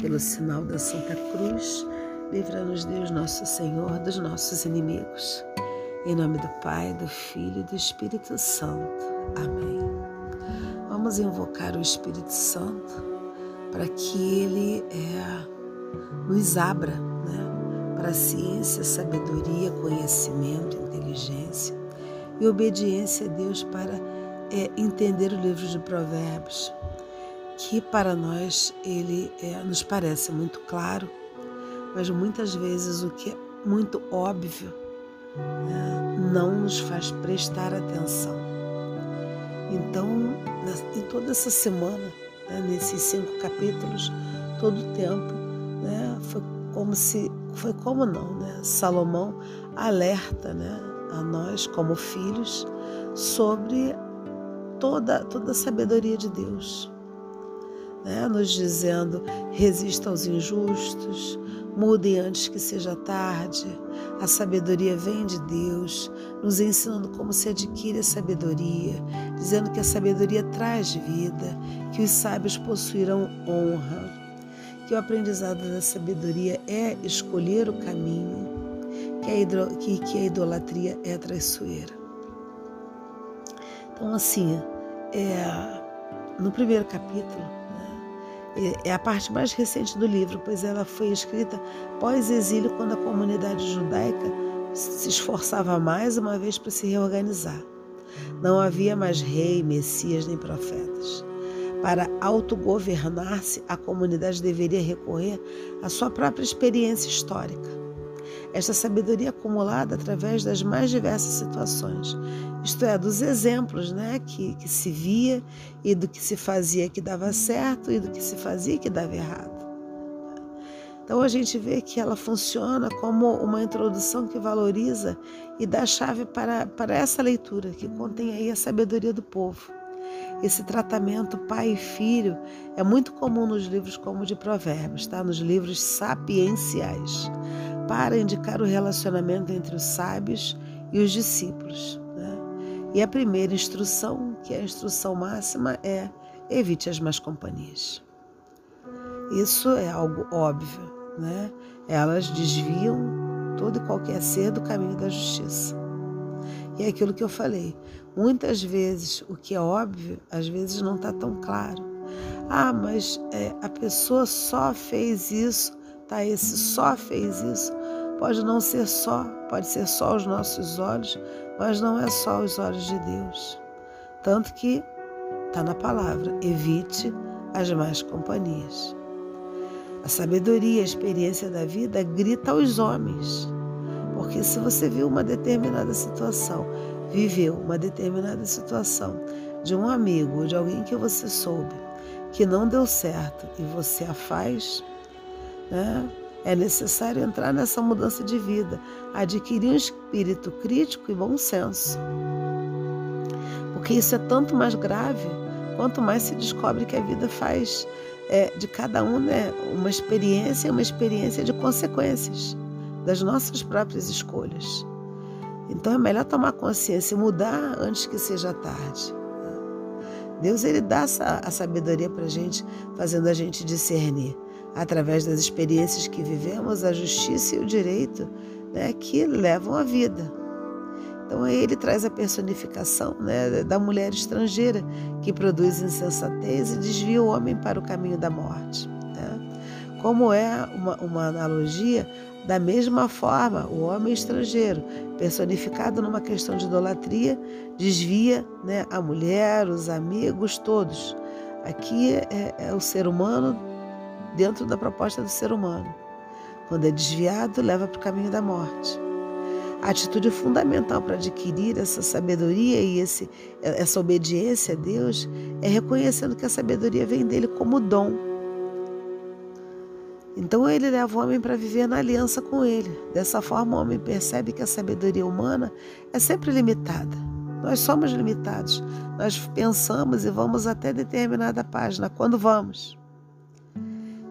pelo sinal da Santa Cruz, livra-nos Deus nosso Senhor dos nossos inimigos. Em nome do Pai, do Filho e do Espírito Santo. Amém. Vamos invocar o Espírito Santo para que ele é, nos abra né, para ciência, sabedoria, conhecimento, inteligência e obediência a Deus para é, entender o livro de Provérbios, que para nós ele é, nos parece muito claro, mas muitas vezes o que é muito óbvio é, não nos faz prestar atenção. Então, em toda essa semana, né, nesses cinco capítulos, todo o tempo, né, foi como se, foi como não, né? Salomão alerta, né, a nós como filhos sobre toda toda a sabedoria de Deus né? nos dizendo: resista aos injustos, mudem antes que seja tarde. A sabedoria vem de Deus, nos ensinando como se adquire a sabedoria, dizendo que a sabedoria traz vida, que os sábios possuirão honra, que o aprendizado da sabedoria é escolher o caminho, que a, que, que a idolatria é traiçoeira. Então, assim, é, no primeiro capítulo, é a parte mais recente do livro, pois ela foi escrita pós-exílio, quando a comunidade judaica se esforçava mais uma vez para se reorganizar. Não havia mais rei, messias nem profetas. Para autogovernar-se, a comunidade deveria recorrer à sua própria experiência histórica. Esta sabedoria acumulada através das mais diversas situações, isto é, dos exemplos né, que, que se via e do que se fazia que dava certo e do que se fazia que dava errado. Então a gente vê que ela funciona como uma introdução que valoriza e dá chave para, para essa leitura, que contém aí a sabedoria do povo. Esse tratamento pai e filho é muito comum nos livros como de Provérbios, tá? nos livros sapienciais, para indicar o relacionamento entre os sábios e os discípulos. E a primeira instrução, que é a instrução máxima, é evite as más companhias. Isso é algo óbvio, né? Elas desviam todo e qualquer ser do caminho da justiça. E é aquilo que eu falei. Muitas vezes o que é óbvio, às vezes não está tão claro. Ah, mas é, a pessoa só fez isso, tá? Esse só fez isso. Pode não ser só, pode ser só os nossos olhos, mas não é só os olhos de Deus. Tanto que está na palavra: evite as más companhias. A sabedoria, a experiência da vida grita aos homens. Porque se você viu uma determinada situação, viveu uma determinada situação de um amigo ou de alguém que você soube que não deu certo e você a faz, né? É necessário entrar nessa mudança de vida, adquirir um espírito crítico e bom senso. Porque isso é tanto mais grave quanto mais se descobre que a vida faz é, de cada um né, uma experiência, uma experiência de consequências das nossas próprias escolhas. Então é melhor tomar consciência e mudar antes que seja tarde. Deus ele dá a sabedoria para a gente, fazendo a gente discernir através das experiências que vivemos, a justiça e o direito né, que levam à vida. Então ele traz a personificação né, da mulher estrangeira que produz insensatez e desvia o homem para o caminho da morte. Né? Como é uma, uma analogia, da mesma forma, o homem estrangeiro, personificado numa questão de idolatria, desvia né, a mulher, os amigos, todos. Aqui é, é o ser humano dentro da proposta do ser humano. Quando é desviado, leva para o caminho da morte. A atitude fundamental para adquirir essa sabedoria e esse, essa obediência a Deus é reconhecendo que a sabedoria vem dele como dom. Então ele leva o homem para viver na aliança com ele. Dessa forma, o homem percebe que a sabedoria humana é sempre limitada. Nós somos limitados. Nós pensamos e vamos até determinada página. Quando vamos?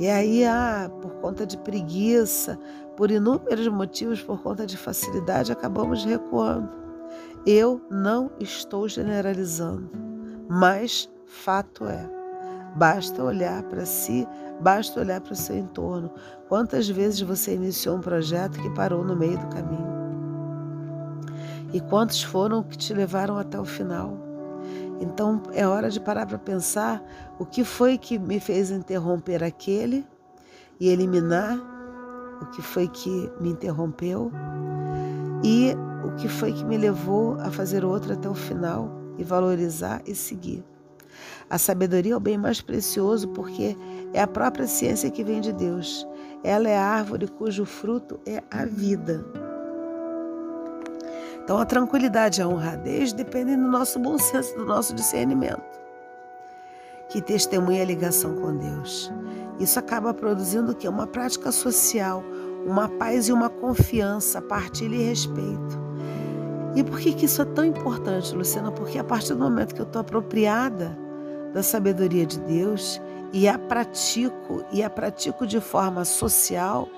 E aí, ah, por conta de preguiça, por inúmeros motivos, por conta de facilidade, acabamos recuando. Eu não estou generalizando, mas fato é, Basta olhar para si, basta olhar para o seu entorno. Quantas vezes você iniciou um projeto que parou no meio do caminho? E quantos foram que te levaram até o final? Então é hora de parar para pensar o que foi que me fez interromper aquele e eliminar o que foi que me interrompeu e o que foi que me levou a fazer outro até o final e valorizar e seguir. A sabedoria é o bem mais precioso porque é a própria ciência que vem de Deus. Ela é a árvore cujo fruto é a vida. Então a tranquilidade e a honradez dependem do nosso bom senso, do nosso discernimento, que testemunha a ligação com Deus. Isso acaba produzindo o quê? Uma prática social, uma paz e uma confiança, partilha e respeito. E por que, que isso é tão importante, Luciana? Porque a partir do momento que eu estou apropriada da sabedoria de Deus e a pratico, e a pratico de forma social,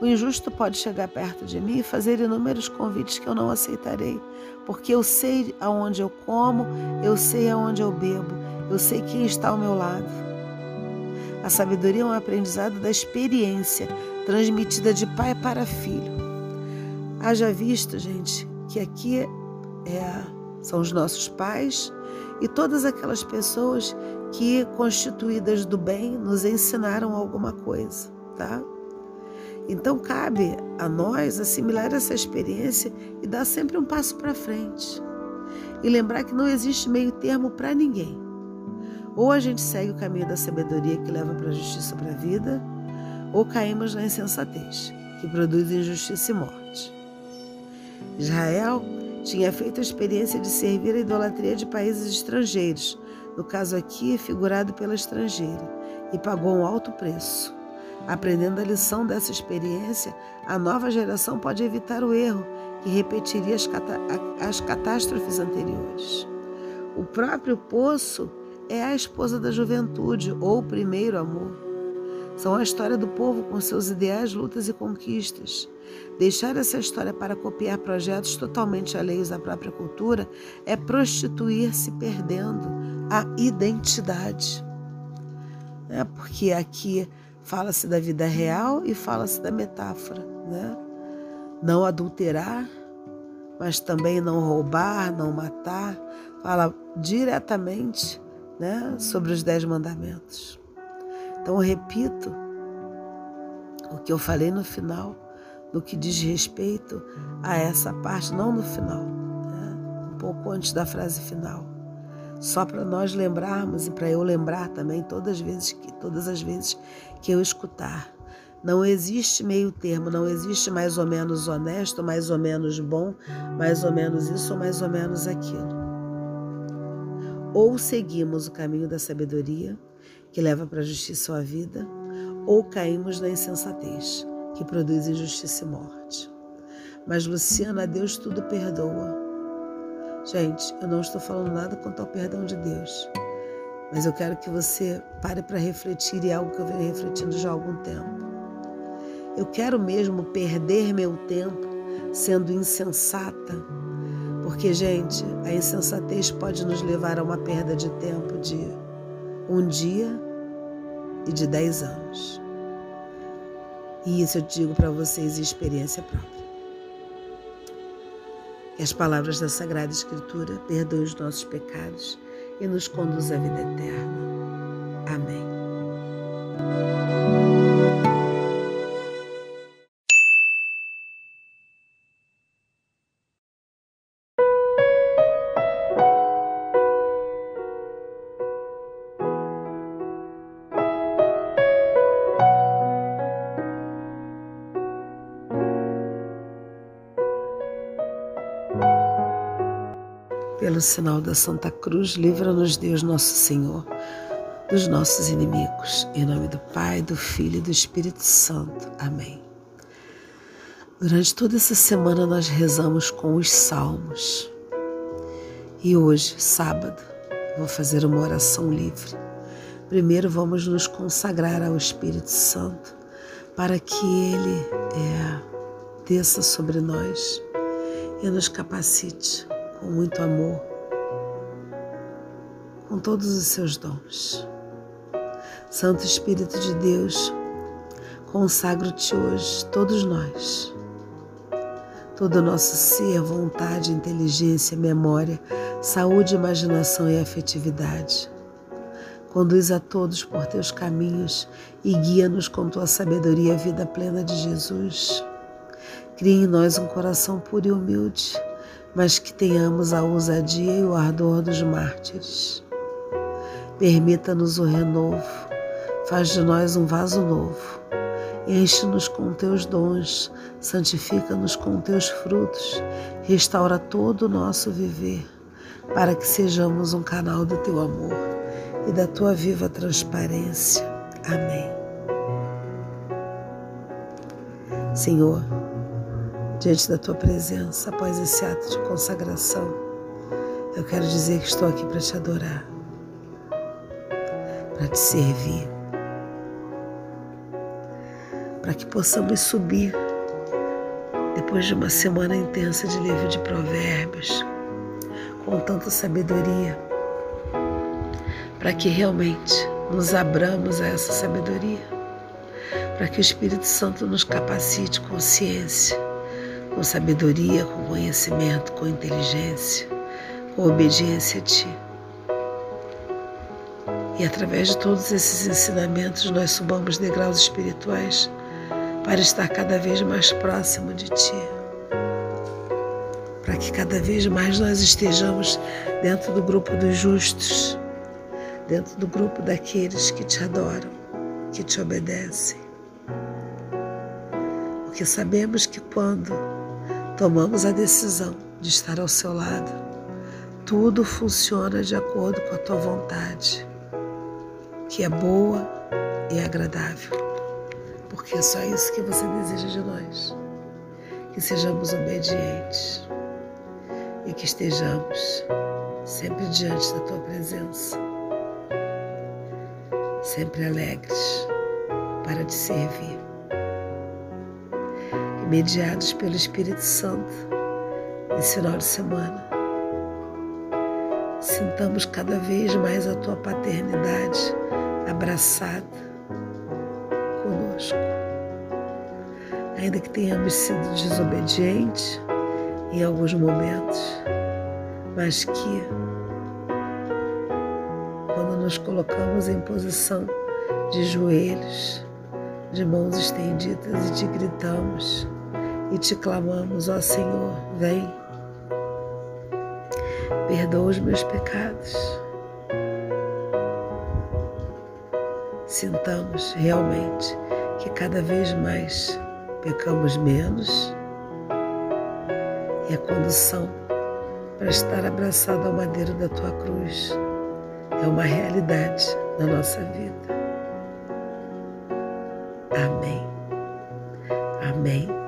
o injusto pode chegar perto de mim e fazer inúmeros convites que eu não aceitarei, porque eu sei aonde eu como, eu sei aonde eu bebo, eu sei quem está ao meu lado. A sabedoria é um aprendizado da experiência, transmitida de pai para filho. Haja visto, gente, que aqui é, são os nossos pais e todas aquelas pessoas que, constituídas do bem, nos ensinaram alguma coisa, tá? Então cabe a nós assimilar essa experiência e dar sempre um passo para frente. E lembrar que não existe meio termo para ninguém. Ou a gente segue o caminho da sabedoria que leva para a justiça para a vida, ou caímos na insensatez, que produz injustiça e morte. Israel tinha feito a experiência de servir a idolatria de países estrangeiros, no caso aqui figurado pela estrangeira, e pagou um alto preço. Aprendendo a lição dessa experiência, a nova geração pode evitar o erro que repetiria as, as catástrofes anteriores. O próprio poço é a esposa da juventude ou o primeiro amor. São a história do povo com seus ideais, lutas e conquistas. Deixar essa história para copiar projetos totalmente alheios à própria cultura é prostituir-se perdendo a identidade. É porque aqui fala-se da vida real e fala-se da metáfora, né? Não adulterar, mas também não roubar, não matar, fala diretamente, né, sobre os dez mandamentos. Então, repito o que eu falei no final, no que diz respeito a essa parte, não no final, né? um pouco antes da frase final. Só para nós lembrarmos e para eu lembrar também todas as vezes que todas as vezes que eu escutar. Não existe meio termo, não existe mais ou menos honesto, mais ou menos bom, mais ou menos isso ou mais ou menos aquilo. Ou seguimos o caminho da sabedoria, que leva para a justiça ou a vida, ou caímos na insensatez, que produz injustiça e morte. Mas, Luciana, Deus tudo perdoa. Gente, eu não estou falando nada quanto ao perdão de Deus, mas eu quero que você pare para refletir e é algo que eu venho refletindo já há algum tempo. Eu quero mesmo perder meu tempo sendo insensata, porque, gente, a insensatez pode nos levar a uma perda de tempo de um dia e de 10 anos. E isso eu digo para vocês em experiência própria. Que as palavras da Sagrada Escritura perdoem os nossos pecados e nos conduzam à vida eterna. Amém. Pelo sinal da Santa Cruz, livra-nos Deus Nosso Senhor dos nossos inimigos. Em nome do Pai, do Filho e do Espírito Santo. Amém. Durante toda essa semana nós rezamos com os salmos. E hoje, sábado, vou fazer uma oração livre. Primeiro vamos nos consagrar ao Espírito Santo para que Ele é, desça sobre nós e nos capacite com muito amor, com todos os seus dons. Santo Espírito de Deus, consagro-te hoje, todos nós, todo o nosso ser, vontade, inteligência, memória, saúde, imaginação e afetividade. Conduz a todos por teus caminhos e guia-nos com tua sabedoria à vida plena de Jesus. Cria em nós um coração puro e humilde, mas que tenhamos a ousadia e o ardor dos mártires. Permita-nos o renovo, faz de nós um vaso novo. Enche-nos com teus dons, santifica-nos com teus frutos, restaura todo o nosso viver, para que sejamos um canal do teu amor e da tua viva transparência. Amém. Senhor, diante da tua presença, após esse ato de consagração, eu quero dizer que estou aqui para te adorar, para te servir, para que possamos subir depois de uma semana intensa de livro de provérbios, com tanta sabedoria, para que realmente nos abramos a essa sabedoria, para que o Espírito Santo nos capacite com ciência, com sabedoria, com conhecimento, com inteligência, com obediência a Ti. E através de todos esses ensinamentos, nós subamos degraus espirituais para estar cada vez mais próximo de Ti. Para que cada vez mais nós estejamos dentro do grupo dos justos dentro do grupo daqueles que te adoram, que te obedecem. Porque sabemos que quando tomamos a decisão de estar ao seu lado, tudo funciona de acordo com a tua vontade, que é boa e agradável. Porque é só isso que você deseja de nós. Que sejamos obedientes e que estejamos sempre diante da tua presença sempre alegres para te servir. Mediados pelo Espírito Santo, nesse final de semana, sintamos cada vez mais a tua paternidade abraçada conosco. Ainda que tenhamos sido desobedientes em alguns momentos, mas que nos colocamos em posição de joelhos, de mãos estendidas e te gritamos e te clamamos, ó Senhor, vem, perdoa os meus pecados. Sintamos realmente que cada vez mais pecamos menos e a condução para estar abraçado ao madeiro da tua cruz é uma realidade na nossa vida. Amém. Amém.